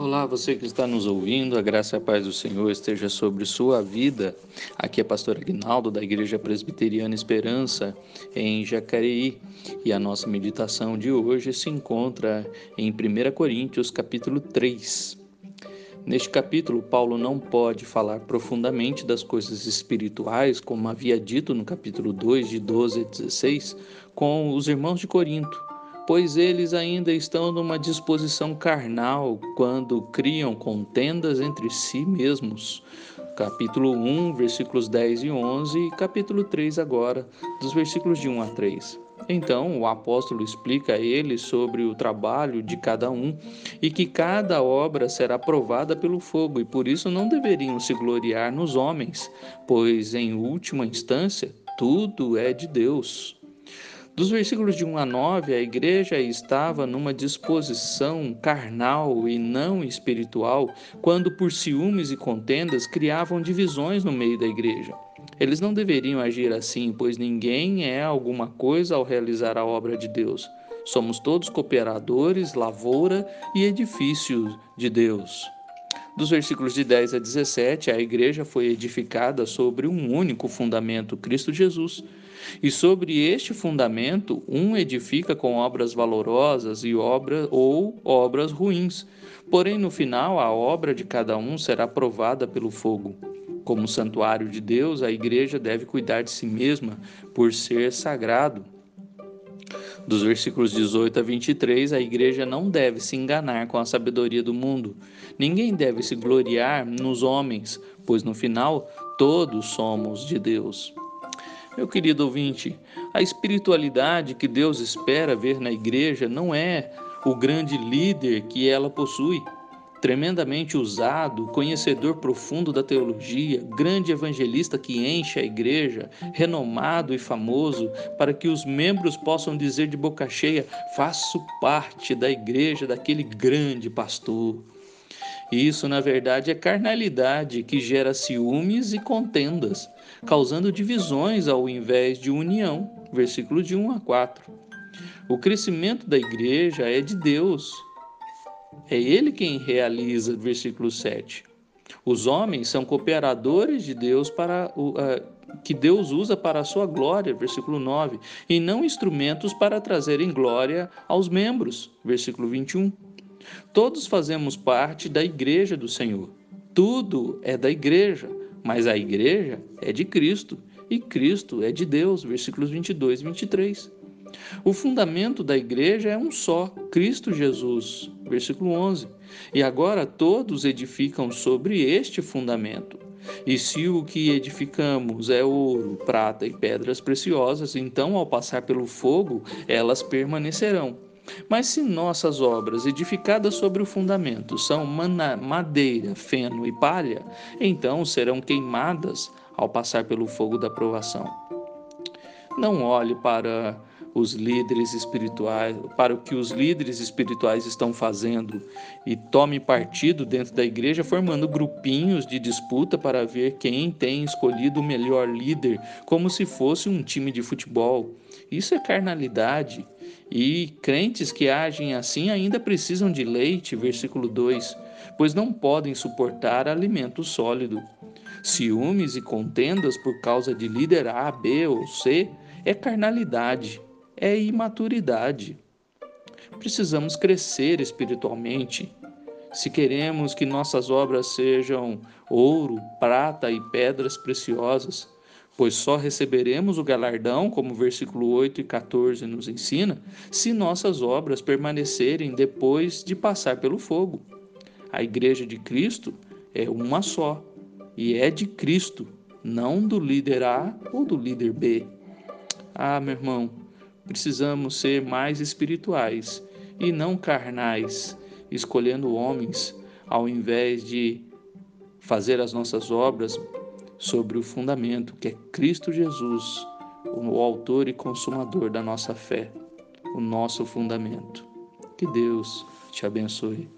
Olá, você que está nos ouvindo, a graça e a paz do Senhor esteja sobre sua vida. Aqui é pastor Aguinaldo da Igreja Presbiteriana Esperança em Jacareí e a nossa meditação de hoje se encontra em 1 Coríntios capítulo 3. Neste capítulo, Paulo não pode falar profundamente das coisas espirituais, como havia dito no capítulo 2, de 12 a 16, com os irmãos de Corinto pois eles ainda estão numa disposição carnal quando criam contendas entre si mesmos. Capítulo 1, versículos 10 e 11, e capítulo 3 agora, dos versículos de 1 a 3. Então, o apóstolo explica a eles sobre o trabalho de cada um e que cada obra será provada pelo fogo, e por isso não deveriam se gloriar nos homens, pois, em última instância, tudo é de Deus. Dos versículos de 1 a 9, a igreja estava numa disposição carnal e não espiritual, quando por ciúmes e contendas criavam divisões no meio da igreja. Eles não deveriam agir assim, pois ninguém é alguma coisa ao realizar a obra de Deus. Somos todos cooperadores, lavoura e edifícios de Deus. Dos versículos de 10 a 17, a igreja foi edificada sobre um único fundamento, Cristo Jesus. E sobre este fundamento, um edifica com obras valorosas e obra ou obras ruins. Porém, no final, a obra de cada um será provada pelo fogo. Como santuário de Deus, a igreja deve cuidar de si mesma por ser sagrado. Dos versículos 18 a 23, a igreja não deve se enganar com a sabedoria do mundo. Ninguém deve se gloriar nos homens, pois no final todos somos de Deus. Meu querido ouvinte, a espiritualidade que Deus espera ver na igreja não é o grande líder que ela possui, tremendamente usado, conhecedor profundo da teologia, grande evangelista que enche a igreja, renomado e famoso, para que os membros possam dizer de boca cheia: faço parte da igreja daquele grande pastor. Isso, na verdade, é carnalidade que gera ciúmes e contendas, causando divisões ao invés de união. Versículo de 1 a 4. O crescimento da igreja é de Deus. É Ele quem realiza, versículo 7. Os homens são cooperadores de Deus para o, uh, que Deus usa para a sua glória, versículo 9, e não instrumentos para trazerem glória aos membros, versículo 21. Todos fazemos parte da igreja do Senhor. Tudo é da igreja, mas a igreja é de Cristo e Cristo é de Deus. Versículos 22 e 23. O fundamento da igreja é um só, Cristo Jesus. Versículo 11. E agora todos edificam sobre este fundamento. E se o que edificamos é ouro, prata e pedras preciosas, então ao passar pelo fogo, elas permanecerão. Mas se nossas obras, edificadas sobre o fundamento, são madeira, feno e palha, então serão queimadas ao passar pelo fogo da provação. Não olhe para os líderes espirituais, para o que os líderes espirituais estão fazendo e tome partido dentro da igreja, formando grupinhos de disputa para ver quem tem escolhido o melhor líder, como se fosse um time de futebol. Isso é carnalidade. E crentes que agem assim ainda precisam de leite, versículo 2, pois não podem suportar alimento sólido. Ciúmes e contendas por causa de líder A, B ou C é carnalidade é imaturidade. Precisamos crescer espiritualmente. Se queremos que nossas obras sejam ouro, prata e pedras preciosas, pois só receberemos o galardão, como o versículo 8 e 14 nos ensina, se nossas obras permanecerem depois de passar pelo fogo. A igreja de Cristo é uma só e é de Cristo, não do líder A ou do líder B. Ah, meu irmão, Precisamos ser mais espirituais e não carnais, escolhendo homens ao invés de fazer as nossas obras sobre o fundamento que é Cristo Jesus, o autor e consumador da nossa fé, o nosso fundamento. Que Deus te abençoe.